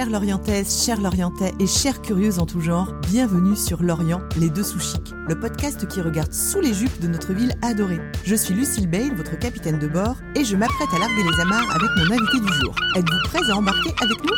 Chères Lorientaises, chers Lorientais et chères curieuses en tout genre, bienvenue sur Lorient, les deux sous chics, le podcast qui regarde sous les jupes de notre ville adorée. Je suis Lucille Bale, votre capitaine de bord, et je m'apprête à larguer les amarres avec mon invité du jour. Êtes-vous prêts à embarquer avec nous?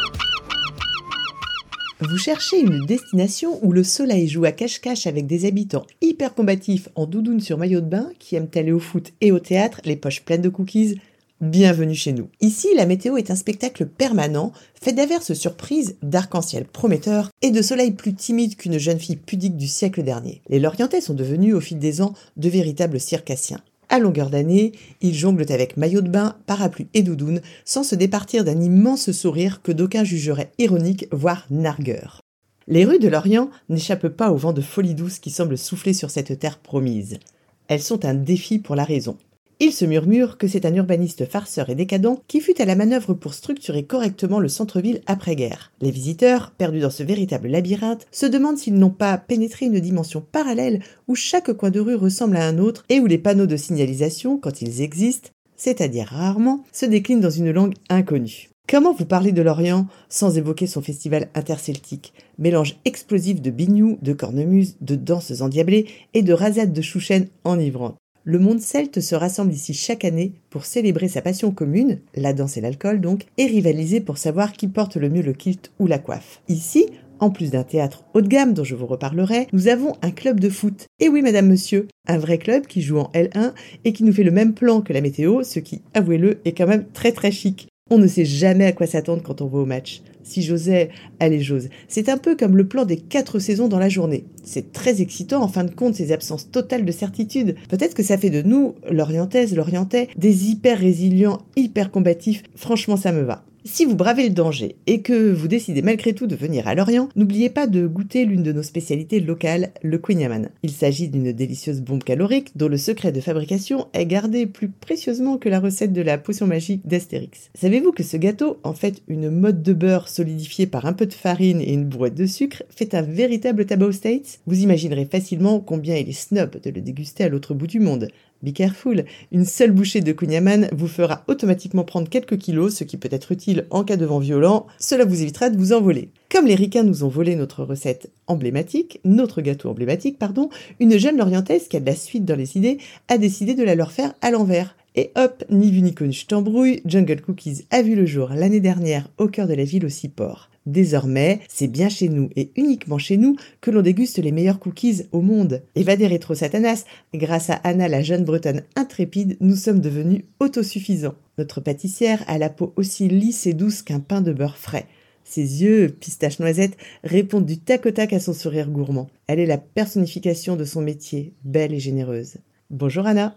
Vous cherchez une destination où le soleil joue à cache-cache avec des habitants hyper combatifs en doudoune sur maillot de bain qui aiment aller au foot et au théâtre, les poches pleines de cookies Bienvenue chez nous. Ici, la météo est un spectacle permanent, fait d'averses surprises, d'arc-en-ciel prometteurs et de soleil plus timide qu'une jeune fille pudique du siècle dernier. Les Lorientais sont devenus au fil des ans de véritables circassiens. À longueur d'année, ils jonglent avec maillot de bain, parapluie et doudoune, sans se départir d'un immense sourire que d'aucuns jugeraient ironique, voire nargueur. Les rues de Lorient n'échappent pas au vent de folie douce qui semble souffler sur cette terre promise. Elles sont un défi pour la raison. Il se murmure que c'est un urbaniste farceur et décadent qui fut à la manœuvre pour structurer correctement le centre-ville après-guerre. Les visiteurs, perdus dans ce véritable labyrinthe, se demandent s'ils n'ont pas pénétré une dimension parallèle où chaque coin de rue ressemble à un autre et où les panneaux de signalisation, quand ils existent, c'est-à-dire rarement, se déclinent dans une langue inconnue. Comment vous parler de l'Orient sans évoquer son festival interceltique, mélange explosif de bignou, de cornemuse, de danses endiablées et de rasades de chouchen enivrantes? Le monde celte se rassemble ici chaque année pour célébrer sa passion commune, la danse et l'alcool donc, et rivaliser pour savoir qui porte le mieux le kilt ou la coiffe. Ici, en plus d'un théâtre haut de gamme dont je vous reparlerai, nous avons un club de foot. Et oui, madame, monsieur, un vrai club qui joue en L1 et qui nous fait le même plan que la météo, ce qui, avouez-le, est quand même très très chic. On ne sait jamais à quoi s'attendre quand on va au match. Si j'osais, allez j'ose. C'est un peu comme le plan des quatre saisons dans la journée. C'est très excitant en fin de compte ces absences totales de certitude. Peut-être que ça fait de nous, l'orientaise, l'orientais, des hyper résilients, hyper combatifs. Franchement, ça me va. Si vous bravez le danger et que vous décidez malgré tout de venir à Lorient, n'oubliez pas de goûter l'une de nos spécialités locales, le Queen Il s'agit d'une délicieuse bombe calorique dont le secret de fabrication est gardé plus précieusement que la recette de la potion magique d'Astérix. Savez-vous que ce gâteau, en fait une mode de beurre solidifiée par un peu de farine et une brouette de sucre, fait un véritable tabac States? Vous imaginerez facilement combien il est snob de le déguster à l'autre bout du monde. Be careful, une seule bouchée de kunyaman vous fera automatiquement prendre quelques kilos, ce qui peut être utile en cas de vent violent, cela vous évitera de vous envoler. Comme les ricains nous ont volé notre recette emblématique, notre gâteau emblématique, pardon, une jeune lorientaise qui a de la suite dans les idées a décidé de la leur faire à l'envers. Et hop, ni vu ni connu, je t'embrouille, Jungle Cookies a vu le jour l'année dernière au cœur de la ville aussi port. Désormais, c'est bien chez nous et uniquement chez nous que l'on déguste les meilleurs cookies au monde. Évadé rétro satanas, grâce à Anna la jeune bretonne intrépide, nous sommes devenus autosuffisants. Notre pâtissière a la peau aussi lisse et douce qu'un pain de beurre frais. Ses yeux, pistache noisette, répondent du tac au tac à son sourire gourmand. Elle est la personnification de son métier, belle et généreuse. Bonjour Anna.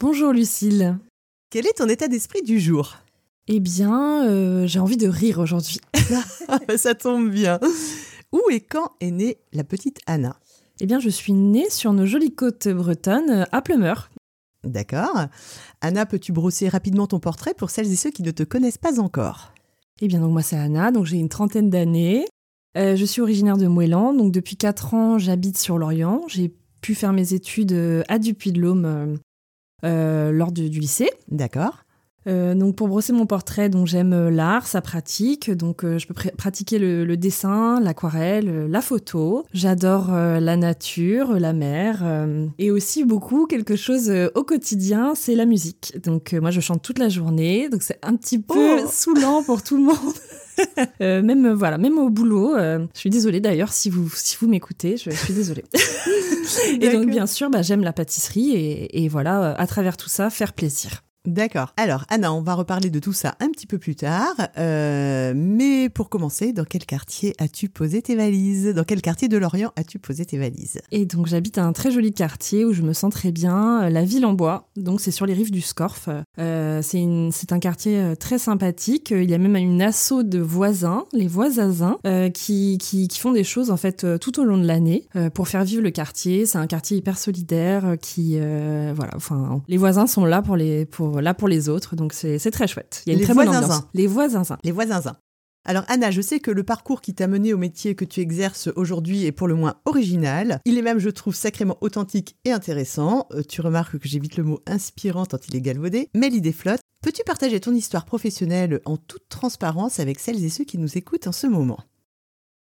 Bonjour Lucille. Quel est ton état d'esprit du jour? Eh bien, euh, j'ai envie de rire aujourd'hui. Ça tombe bien. Où et quand est née la petite Anna? Eh bien, je suis née sur nos jolies côtes bretonnes, à Plumeur. D'accord. Anna, peux-tu brosser rapidement ton portrait pour celles et ceux qui ne te connaissent pas encore? Eh bien, donc moi c'est Anna, donc j'ai une trentaine d'années. Euh, je suis originaire de Moëlan, donc depuis 4 ans j'habite sur l'Orient. J'ai pu faire mes études euh, à Dupuy-de-Laume lors du lycée. D'accord. Euh, donc pour brosser mon portrait, donc j'aime euh, l'art, sa pratique. Donc euh, je peux pratiquer le, dessin, l'aquarelle, la photo. J'adore la nature, la mer et aussi beaucoup quelque chose au quotidien, c'est la musique. Donc moi je chante toute la journée, donc c'est un petit peu oh saoulant pour tout le monde. même voilà, même au boulot. je suis désolée d'ailleurs si vous si vous m'écoutez, je, suis désolée. et donc bien sûr, bah, j'aime la pâtisserie et, et voilà, à travers tout ça, faire plaisir. D'accord. Alors, Anna, on va reparler de tout ça un petit peu plus tard. Euh, mais pour commencer, dans quel quartier as-tu posé tes valises? Dans quel quartier de Lorient as-tu posé tes valises? Et donc, j'habite un très joli quartier où je me sens très bien, euh, la Ville en Bois. Donc, c'est sur les rives du Scorff. Euh, c'est un quartier très sympathique. Il y a même une asso de voisins, les voisins, qui, qui, qui, font des choses en fait tout au long de l'année pour faire vivre le quartier. C'est un quartier hyper solidaire qui, voilà, enfin, les voisins sont là pour les pour là pour les autres. Donc c'est très chouette. Il y a une les très bonne ambiance. Les voisins. Les voisins. Alors Anna, je sais que le parcours qui t'a mené au métier que tu exerces aujourd'hui est pour le moins original. Il est même, je trouve, sacrément authentique et intéressant. Euh, tu remarques que j'évite le mot inspirant tant il est galvaudé, mais l'idée flotte. Peux-tu partager ton histoire professionnelle en toute transparence avec celles et ceux qui nous écoutent en ce moment?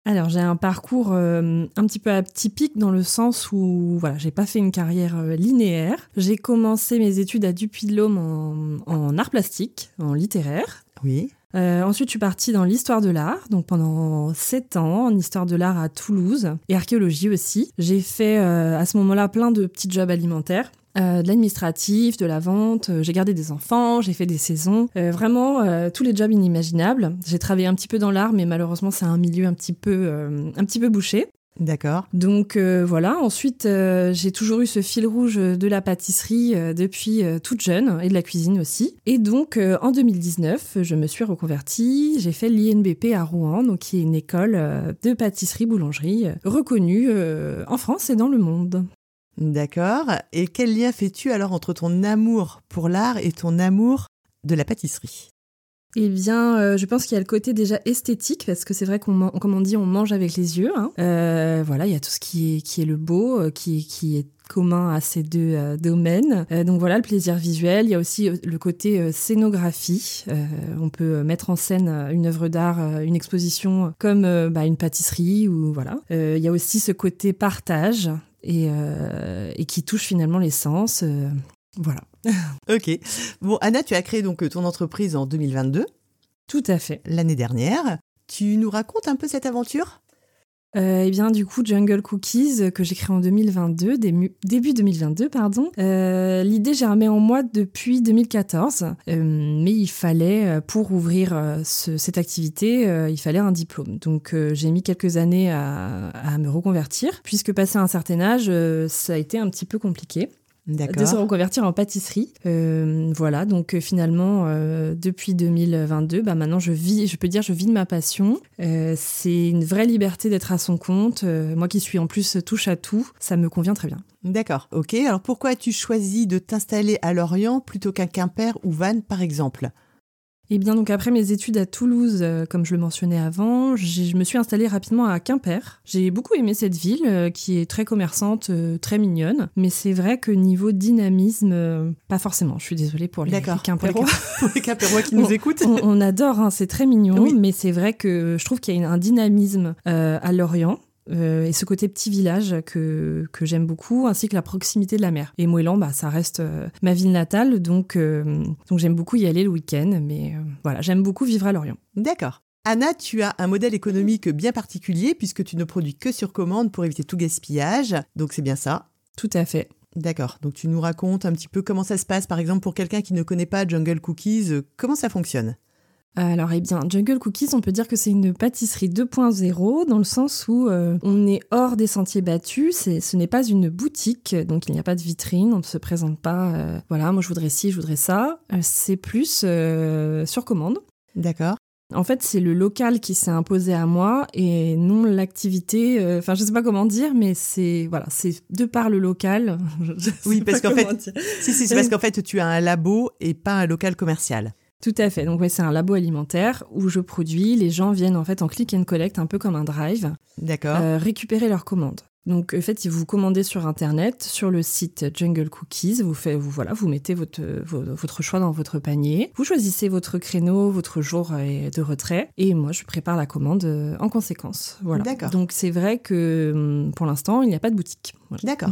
Alors j'ai un parcours euh, un petit peu atypique dans le sens où voilà j'ai pas fait une carrière euh, linéaire. J'ai commencé mes études à Dupuy-de-Lôme en, en art plastique, en littéraire. Oui. Euh, ensuite, je suis partie dans l'histoire de l'art, donc pendant sept ans en histoire de l'art à Toulouse et archéologie aussi. J'ai fait à ce moment-là plein de petits jobs alimentaires. Euh, de l'administratif, de la vente, euh, j'ai gardé des enfants, j'ai fait des saisons, euh, vraiment tous les jobs inimaginables. J'ai travaillé un petit peu dans l'art, mais malheureusement c'est un milieu un petit peu, un petit peu bouché. D'accord. Donc voilà, ensuite j'ai toujours eu ce fil rouge de la pâtisserie depuis toute jeune et de la cuisine aussi. Et donc en 2019, je me suis reconvertie, j'ai fait l'INBP à Rouen, donc qui est une école de pâtisserie-boulangerie reconnue en France et dans le monde. D'accord. Et quel lien fais-tu alors entre ton amour pour l'art et ton amour de la pâtisserie? Eh bien, euh, je pense qu'il y a le côté déjà esthétique, parce que c'est vrai qu'on, comme on dit, on mange avec les yeux. Hein. Euh, voilà, il y a tout ce qui est, qui est le beau, euh, qui, qui est commun à ces deux domaines. donc voilà, le plaisir visuel. Il y a aussi le côté scénographie. on peut mettre en scène une œuvre d'art, une exposition comme bah, une pâtisserie ou voilà. il y a aussi ce côté partage et, et qui touche finalement les sens. voilà. ok. Bon, Anna, tu as créé donc ton entreprise en 2022. Tout à fait. L'année dernière. Tu nous racontes un peu cette aventure? Euh, eh bien, du coup, Jungle Cookies, que j'ai créé en 2022, début 2022, pardon. Euh, l'idée germait en moi depuis 2014, euh, mais il fallait, pour ouvrir cette activité, il fallait un diplôme. Donc, j'ai mis quelques années à, à, me reconvertir, puisque passé un certain âge, ça a été un petit peu compliqué de se reconvertir en pâtisserie. Euh, voilà, donc euh, finalement, euh, depuis 2022, bah maintenant je vis, je peux dire, je vis de ma passion. c'est une vraie liberté d'être à son compte. moi qui suis en plus touche à tout, ça me convient très bien. D'accord, ok. Alors pourquoi as-tu choisi de t'installer à Lorient plutôt qu'à Quimper ou Vannes par exemple? Eh bien, donc après mes études à Toulouse, euh, comme je le mentionnais avant, je me suis installée rapidement à Quimper. J'ai beaucoup aimé cette ville, euh, qui est très commerçante, euh, très mignonne. Mais c'est vrai que niveau dynamisme, pas forcément. Je suis désolée pour les, Quimperois. Pour les, Quimperois qui nous écoutent. On, adore, hein, c'est très mignon. Mais c'est vrai que je trouve qu'il y a un dynamisme à Lorient euh, et ce côté petit village que, que j'aime beaucoup, ainsi que la proximité de la mer. Et Moëlan, bah, ça reste euh, ma ville natale, donc, euh, donc j'aime beaucoup y aller le week-end, mais voilà, j'aime beaucoup vivre à Lorient. D'accord. Anna, tu as un modèle économique bien particulier puisque tu ne produis que sur commande pour éviter tout gaspillage, donc c'est bien ça Tout à fait. D'accord, donc tu nous racontes un petit peu comment ça se passe, par exemple pour quelqu'un qui ne connaît pas Jungle Cookies, comment ça fonctionne? Alors, eh bien, Jungle Cookies, on peut dire que c'est une pâtisserie 2.0 dans le sens où euh, on est hors des sentiers battus. ce n'est pas une boutique, donc il n'y a pas de vitrine, on ne se présente pas. Euh, voilà, moi je voudrais ci, je voudrais ça. Euh, c'est plus sur commande. D'accord. En fait, c'est le local qui s'est imposé à moi et non l'activité. Enfin, je sais pas comment dire, mais c'est voilà, c'est de par le local. oui, parce qu'en fait, si, si, c'est parce qu'en fait, tu as un labo et pas un local commercial. Tout à fait. Donc ouais, c'est un labo alimentaire où je produis. Les gens viennent en fait en click and collect, un peu comme un drive. D'accord. Euh, récupérer leurs commandes. Donc en fait, si vous commandez sur internet, sur le site Jungle Cookies, vous faites, vous voilà, vous mettez votre votre choix dans votre panier. Vous choisissez votre créneau, votre jour de retrait, et moi je prépare la commande euh, en conséquence. Voilà. D'accord. Donc c'est vrai que hum, pour l'instant, il n'y a pas de boutique. D'accord.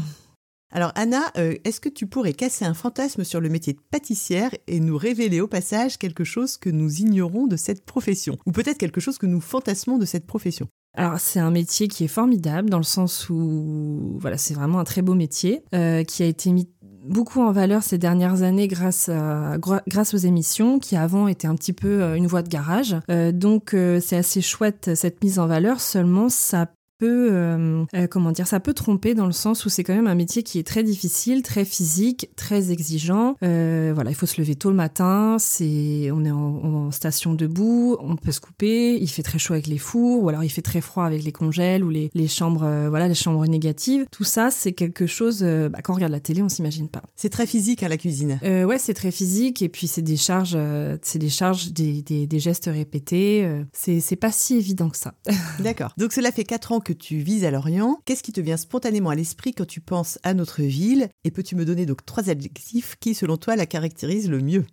Alors Anna, euh, est-ce que tu pourrais casser un fantasme sur le métier de pâtissière et nous révéler au passage quelque chose que nous ignorons de cette profession? Ou peut-être quelque chose que nous fantasmons de cette profession? Alors c'est un métier qui est formidable dans le sens où voilà c'est vraiment un très beau métier euh, qui a été mis beaucoup en valeur ces dernières années grâce à, grâce aux émissions qui avant étaient un petit peu euh, une voie de garage. donc c'est assez chouette cette mise en valeur. Seulement ça peut, euh, euh, comment dire, ça peut tromper dans le sens où c'est quand même un métier qui est très difficile, très physique, très exigeant. Euh, voilà, il faut se lever tôt le matin, c'est, on est en, station debout, on peut se couper, il fait très chaud avec les fours, ou alors il fait très froid avec les congèles ou les, les chambres, voilà, les chambres négatives. Tout ça, c'est quelque chose, bah, quand on regarde la télé, on s'imagine pas. C'est très physique à la cuisine. ouais, c'est très physique et puis c'est des charges, c'est des charges, des, des, des gestes répétés. c'est, c'est pas si évident que ça. D'accord. Donc cela fait quatre ans que tu vises à Lorient, qu'est-ce qui te vient spontanément à l'esprit quand tu penses à notre ville? Et peux-tu me donner donc trois adjectifs qui, selon toi, la caractérisent le mieux?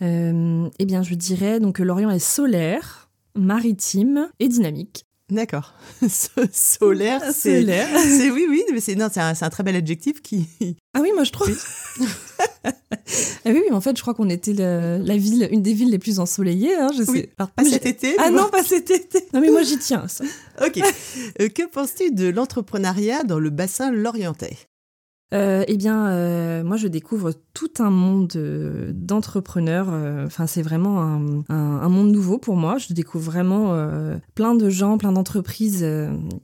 Eh bien, je dirais donc que l'Orient est solaire, maritime et dynamique. D'accord. Solaire, c'est. C'est oui, oui, mais c'est non, c'est un, un, très bel adjectif qui. Ah oui, moi je trouve. ah oui, oui, mais en fait, je crois qu'on était la ville, une des villes les plus ensoleillées. Hein, je sais. Alors pas cet été. Ah non, pas cet été. Non, mais moi j'y tiens. Ça. ok. Euh, que penses-tu de l'entrepreneuriat dans le bassin lorientais? Euh, eh bien, euh, moi, je découvre tout un monde euh, d'entrepreneurs. Euh, enfin, c'est vraiment un, un, un, monde nouveau pour moi. Je découvre vraiment euh, plein de gens, plein d'entreprises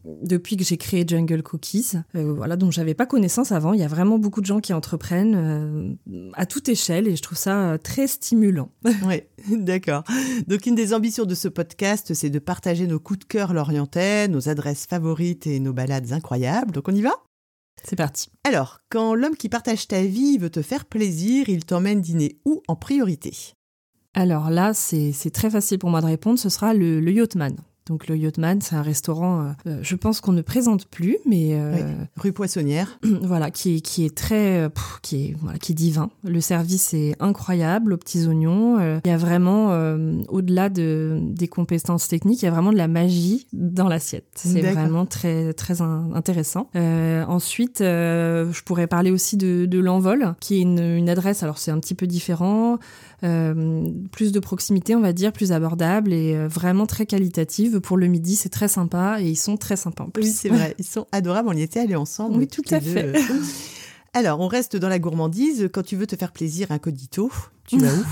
depuis que j'ai créé Jungle Cookies. voilà, dont j'avais pas connaissance avant. Il y a vraiment beaucoup de gens qui entreprennent à toute échelle et je trouve ça très stimulant. oui, d'accord. Donc, une des ambitions de ce podcast, c'est de partager nos coups de cœur lorientais, nos adresses favorites et nos balades incroyables. Donc, on y va? C'est parti. Alors, quand l'homme qui partage ta vie veut te faire plaisir, il t'emmène dîner où en priorité? Alors là, c'est très facile pour moi de répondre, ce sera le, le Yachtman. Donc le Yachtman, c'est un restaurant, euh, euh, je pense qu'on ne présente plus, mais euh, oui. rue Poissonnière. voilà, qui est qui est très, euh, pff, qui est voilà, qui est divin. Le service est incroyable aux petits oignons. Euh, il y a vraiment, au-delà de des compétences techniques, il y a vraiment de la magie dans l'assiette. C'est vraiment très très in intéressant. ensuite, je pourrais parler aussi de, de l'envol, qui est une, une adresse. Alors c'est un petit peu différent. Euh, plus de proximité, on va dire, plus abordable et euh, vraiment très qualitative. Pour le midi, c'est très sympa et ils sont très sympas en plus. Oui, c'est vrai, ils sont adorables. On y était allés ensemble. Oui, tout à fait. Deux. Alors, on reste dans la gourmandise. Quand tu veux te faire plaisir incognito, tu vas où?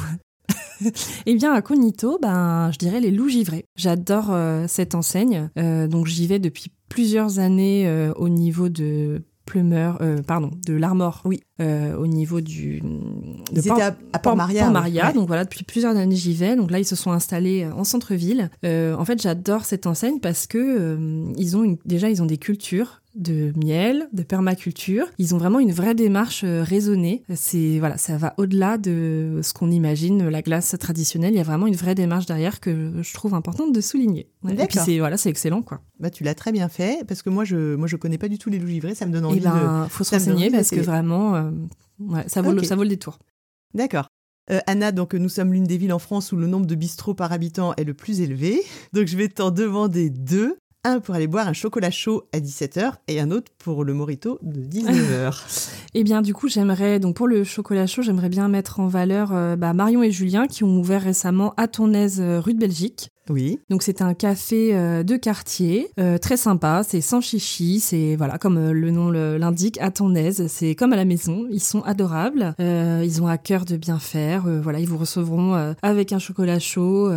Eh bien, à Cognito, ben, je dirais les loups givrés. J'adore euh, cette enseigne. Euh, donc, j'y vais depuis plusieurs années euh, au niveau de Plumeur, euh, pardon, de l'Armor, oui, euh, au niveau du. De Port, à, à Port-Maria. Ouais. donc voilà, depuis plusieurs années j'y vais. Donc là, ils se sont installés en centre-ville. Euh, en fait, j'adore cette enseigne parce que euh, ils ont une, déjà ils ont des cultures de miel, de permaculture. Ils ont vraiment une vraie démarche euh, raisonnée. C'est voilà, ça va au-delà de ce qu'on imagine la glace traditionnelle. Il y a vraiment une vraie démarche derrière que je trouve importante de souligner. Et puis c'est voilà, c'est excellent quoi. Bah tu l'as très bien fait parce que moi je moi je connais pas du tout les loups givrés, ça me donne envie Et ben, de faut se renseigner parce que vraiment euh, ouais, ça vaut okay. le, ça vaut le détour. D'accord. Euh, Anna, donc nous sommes l'une des villes en France où le nombre de bistrots par habitant est le plus élevé. Donc je vais t'en demander deux un pour aller boire un chocolat chaud à 17h et un autre pour le morito de 19h. eh bien, du coup, j'aimerais, donc pour le chocolat chaud, j'aimerais bien mettre en valeur euh, bah, Marion et Julien qui ont ouvert récemment à Tonnaise, euh, rue de Belgique. Oui. Donc c'est un café euh, de quartier, euh, très sympa, c'est sans chichi, c'est voilà comme euh, le nom l'indique, à ton aise, c'est comme à la maison, ils sont adorables, ils ont à cœur de bien faire, voilà, ils vous recevront avec un chocolat chaud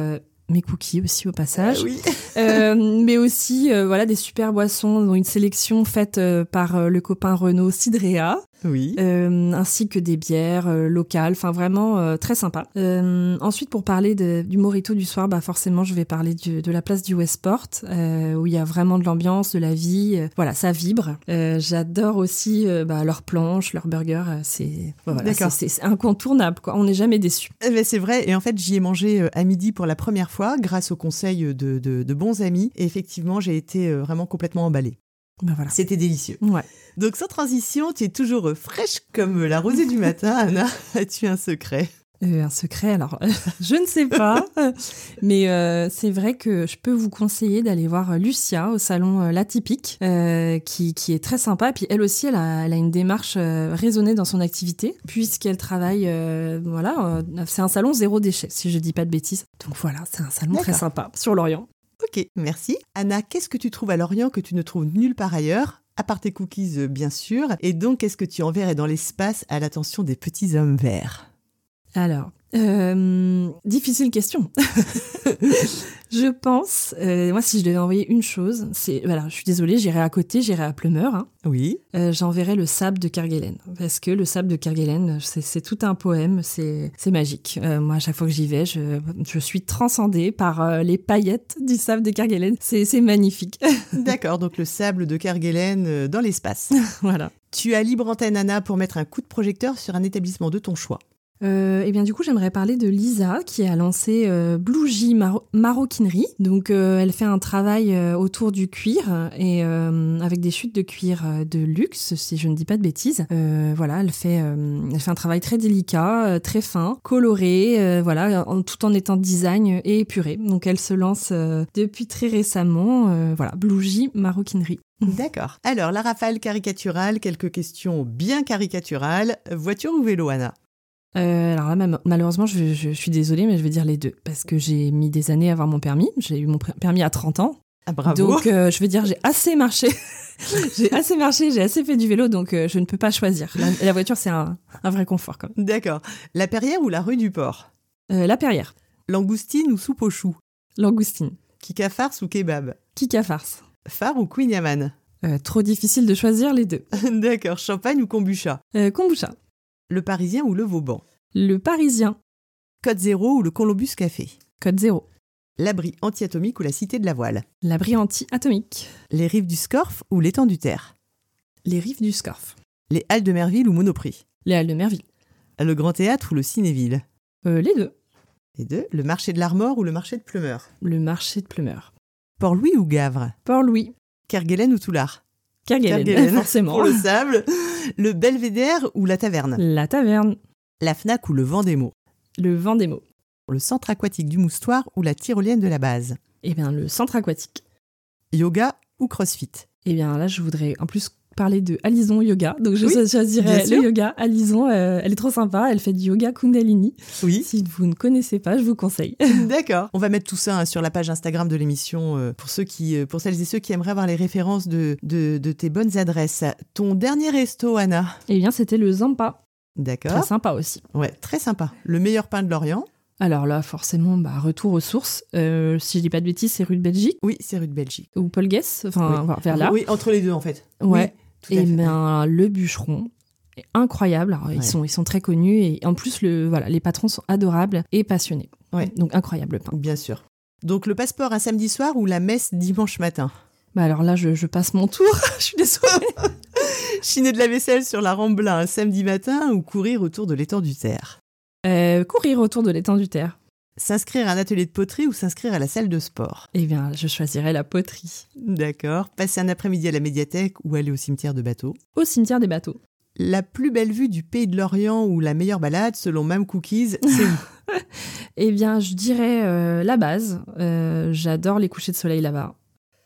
mes cookies aussi au passage. Euh, oui. euh, mais aussi euh, voilà des super boissons dont une sélection faite euh, par le copain Renaud Cidrea. Oui. ainsi que des bières locales, enfin vraiment très sympa. ensuite pour parler de, du morito du soir, bah forcément je vais parler du, de la place du Westport où il y a vraiment de l'ambiance, de la vie. voilà, ça vibre. J'adore aussi bah, leurs planches, leurs burgers. c'est voilà, c'est incontournable quoi. On n'est jamais déçu. Eh c'est vrai et en fait j'y ai mangé à midi pour la première fois grâce au conseil de, de, de bons amis. Et effectivement, j'ai été vraiment complètement emballée. Ben voilà. C'était délicieux. Ouais. Donc sans transition, tu es toujours fraîche comme la rosée du matin. Anna, as-tu un secret? Euh, un secret, alors je ne sais pas, mais euh, c'est vrai que je peux vous conseiller d'aller voir Lucia au salon euh, L'Atypique, euh, qui, qui est très sympa. Et puis elle aussi, elle a, elle a une démarche raisonnée dans son activité, puisqu'elle travaille, voilà, c'est un salon zéro déchet, si je dis pas de bêtises. Donc voilà, c'est un salon très sympa sur l'Orient. Ok, merci. Anna, qu'est-ce que tu trouves à Lorient que tu ne trouves nulle part ailleurs à part tes cookies, bien sûr? Et donc, qu'est-ce que tu enverrais dans l'espace à l'attention des petits hommes verts? Alors, euh, difficile question. je pense, euh, moi, si je devais envoyer une chose, c'est, voilà, je suis désolée, j'irai à côté, j'irai à Plumeur. Hein. Oui. Euh, J'enverrai le sable de Kerguelen. Parce que le sable de Kerguelen, c'est tout un poème, c'est magique. Moi, à chaque fois que j'y vais, je, je, suis transcendée par les paillettes du sable de Kerguelen. C'est magnifique. D'accord, donc le sable de Kerguelen dans l'espace. voilà. Tu as libre antenne, Anna, pour mettre un coup de projecteur sur un établissement de ton choix. Euh, et bien du coup, j'aimerais parler de Lisa qui a lancé euh, Maroquinerie. Donc, euh, elle fait un travail euh, autour du cuir et avec des chutes de cuir de luxe, si je ne dis pas de bêtises. Voilà, elle fait, un travail très délicat, très fin, coloré, voilà, tout en étant design et épuré. Donc, elle se lance depuis très récemment. voilà, Blue Maroquinerie. D'accord. Alors, la rafale caricaturale, quelques questions bien caricaturales. Voiture ou vélo, Anna? Euh, alors là, ma- malheureusement, je, je suis désolée, mais je vais dire les deux. Parce que j'ai mis des années à avoir mon permis. J'ai eu mon permis à 30 ans. Ah, bravo. Donc, euh, je veux dire, j'ai assez marché. j'ai assez marché, j'ai assez fait du vélo, donc euh, je ne peux pas choisir. La, la voiture, c'est un, un vrai confort, quand même. D'accord. La Perrière ou la rue du Port? La Perrière, Langoustine ou soupe aux choux langoustine, Kika farce ou kebab? Kika farce. Phare ou Queen Yaman? Trop difficile de choisir les deux. D'accord. Champagne ou kombucha? Kombucha, Le Parisien ou le Vauban? Le Parisien, Code Zéro ou le Columbus Café? Code zéro, L'abri anti-atomique ou la Cité de la Voile? L'abri anti-atomique, Les rives du Scorff ou l'étang du Terre? Les rives du Scorff, Les Halles de Merville ou Monoprix? Les halles de Merville. Le Grand Théâtre ou le Cinéville? Euh, les deux, Les deux. Le marché de l'Armor ou le marché de Pleumeur le marché de Plumeur. Port-Louis ou Gavre? Port-Louis, Kerguelen ou Toulard? Kerguelen, forcément. Pour le sable. Le Belvédère ou la Taverne? La taverne, La Fnac ou le Vendémo le vent des mots. Le centre aquatique du Moustoir ou la tyrolienne de la base? Eh bien, le centre aquatique. Yoga ou crossfit? Eh bien, là, je voudrais en plus parler de Alison Yoga. Donc, je Oui, choisirais le yoga. Alison, euh, elle est trop sympa. Elle fait du yoga Kundalini. Oui. Si vous ne connaissez pas, je vous conseille. D'accord. On va mettre tout ça hein, sur la page Instagram de l'émission euh, pour ceux qui, euh, pour celles et ceux qui aimeraient avoir les références de, de, de tes bonnes adresses. Ton dernier resto, Anna? Eh bien, c'était le Zampa. Très D'accord. sympa aussi. Ouais, très sympa. Le meilleur pain de l'Orient? Alors là, forcément, bah, retour aux sources. Euh, si je dis pas de bêtises, c'est rue de Belgique Oui, c'est rue de Belgique. ou Paul Guess. Enfin, Oui. vers là. Oui, entre les deux en fait. Ouais. Oui, Et fait. bien, le bûcheron est incroyable. Alors, Ouais. ils, sont, ils sont très connus et en plus, le, voilà, les patrons sont adorables et passionnés. Ouais. Donc, incroyable le pain. Bien sûr. Donc le passeport un samedi soir ou la messe dimanche matin? Bah alors là, je, je passe mon tour. je suis désolée. Chiner de la vaisselle sur la Rambla un samedi matin ou courir autour de l'étang du Terre? Euh, courir autour de l'étang du terre. S'inscrire à un atelier de poterie ou s'inscrire à la salle de sport? Eh bien, je choisirais la poterie. D'accord. Passer un après-midi à la médiathèque ou aller au cimetière de bateau Au cimetière des bateaux. La plus belle vue du pays de l'Orient ou la meilleure balade, selon Mam Cookies, c'est où? Eh bien, je dirais euh, la base. Euh, J'adore les couchers de soleil là-bas.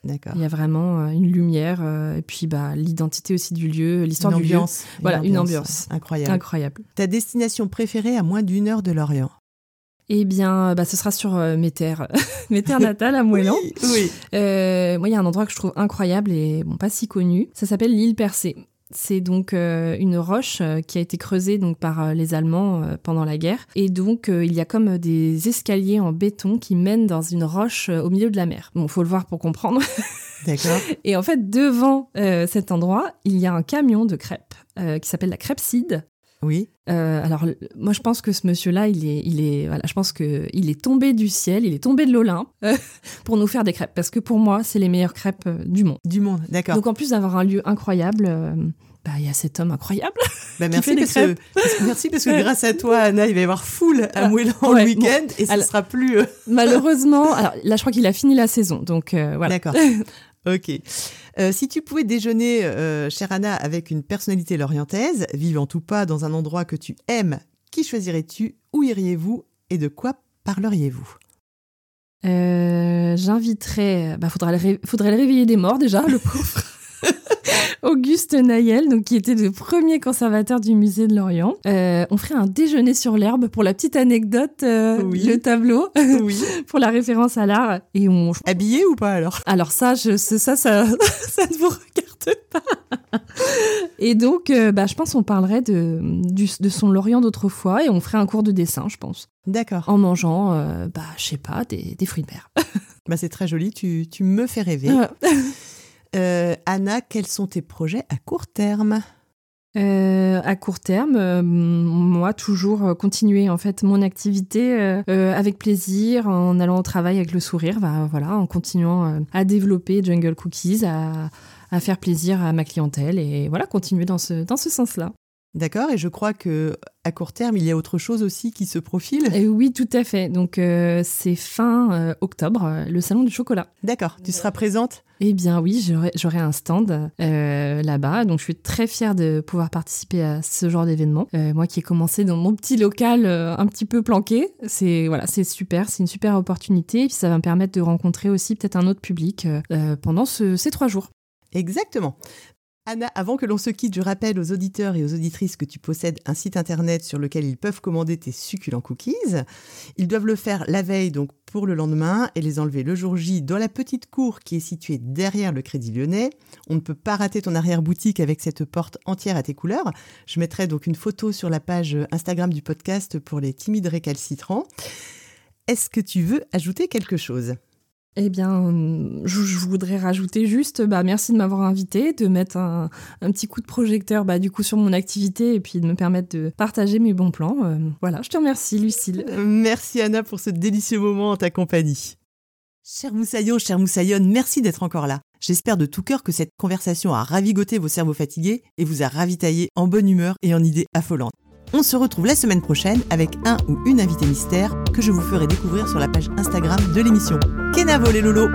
D'accord. Il y a vraiment euh, une lumière et puis bah, l'identité aussi du lieu, l'histoire du lieu. ambiance. Voilà, une ambiance. Incroyable. Incroyable. Ta destination préférée à moins d'une heure de l'Orient? Eh bien, bah, ce sera sur euh, mes terres, mes terres natales à Moëlan. Oui, oui. Euh, moi, il y a un endroit que je trouve incroyable et bon, pas si connu. Ça s'appelle l'île Percée. C'est donc euh, une roche euh, qui a été creusée donc par euh, les Allemands euh, pendant la guerre. Et donc, euh, il y a comme des escaliers en béton qui mènent dans une roche euh, au milieu de la mer. Bon, faut le voir pour comprendre. D'accord. Et en fait, devant euh, cet endroit, il y a un camion de crêpes euh, qui s'appelle la Crêpside. Oui. Euh, alors, moi, je pense que ce monsieur-là, il est, il est, voilà, je pense que il est tombé du ciel, il est tombé de l'Olympe euh, pour nous faire des crêpes, parce que pour moi, c'est les meilleures crêpes euh, du monde. Du monde. D'accord. Donc, en plus d'avoir un lieu incroyable, euh, bah, il y a cet homme incroyable. Bah, merci, parce que, merci parce que grâce à toi, Anna, il va y avoir foule à Ah, ouais, le week-end et ce alors- sera plus. Malheureusement, alors là, je crois qu'il a fini la saison, donc voilà. D'accord. Ok. Euh, si tu pouvais déjeuner, euh, chère Anna, avec une personnalité lorientaise, vivante ou pas, dans un endroit que tu aimes, qui choisirais-tu Où iriez-vous Et de quoi parleriez-vous? Euh, J'inviterais, bah, faudrait, le ré- faudrait le réveiller des morts déjà, le pauvre. Auguste Nayel, donc qui était le premier conservateur du musée de l'Orient. Euh, on ferait un déjeuner sur l'herbe pour la petite anecdote, euh, Oui. le tableau Oui. pour la référence à l'art. Et on, Habillé ou pas alors? Alors ça, je, ça, ça, ça, ne vous regarde pas. Et donc, euh, bah, je pense qu'on parlerait de, du- de son Lorient d'autrefois et on ferait un cours de dessin, je pense, D'accord. en mangeant, bah, je sais pas, des, des fruits de mer. Bah, c'est très joli, tu, tu me fais rêver. Euh, Anna, quels sont tes projets à court terme? Euh, à court terme, euh, moi toujours continuer en fait mon activité avec plaisir, en allant au travail avec le sourire, bah, voilà, en continuant à développer Jungle Cookies, à, à faire plaisir à ma clientèle et voilà, continuer dans ce sens-là. D'accord, et je crois que à court terme, il y a autre chose aussi qui se profile. Et oui, tout à fait. Donc euh, c'est fin euh, octobre, euh, le salon du chocolat. D'accord, tu seras présente Eh bien oui, j'aurai- un stand euh, là-bas, donc je suis très fière de pouvoir participer à ce genre d'événement. Euh, moi qui ai commencé dans mon petit local euh, un petit peu planqué, c'est voilà, c'est super, c'est une super opportunité, et puis ça va me permettre de rencontrer aussi peut-être un autre public euh, euh, pendant ce- ces trois jours. Exactement. Anna, avant que l'on se quitte, je rappelle aux auditeurs et aux auditrices que tu possèdes un site internet sur lequel ils peuvent commander tes succulents cookies. Ils doivent le faire la veille, donc pour le lendemain, et les enlever le jour J dans la petite cour qui est située derrière le Crédit Lyonnais. On ne peut pas rater ton arrière-boutique avec cette porte entière à tes couleurs. Je mettrai donc une photo sur la page Instagram du podcast pour les timides récalcitrants. Est-ce que tu veux ajouter quelque chose? Eh bien, je, voudrais rajouter juste, bah, merci de m'avoir invité, de mettre un, petit coup de projecteur, bah, du coup, sur mon activité et puis de me permettre de partager mes bons plans. Euh, voilà, je te remercie, Lucille. Merci Anna pour ce délicieux moment en ta compagnie. Cher Moussaillon, cher Moussaillonne, merci d'être encore là. J'espère de tout cœur que cette conversation a ravigoté vos cerveaux fatigués et vous a ravitaillé en bonne humeur et en idées affolantes. On se retrouve la semaine prochaine avec un ou une invitée mystère que je vous ferai découvrir sur la page Instagram de l'émission. Kenavo les lolos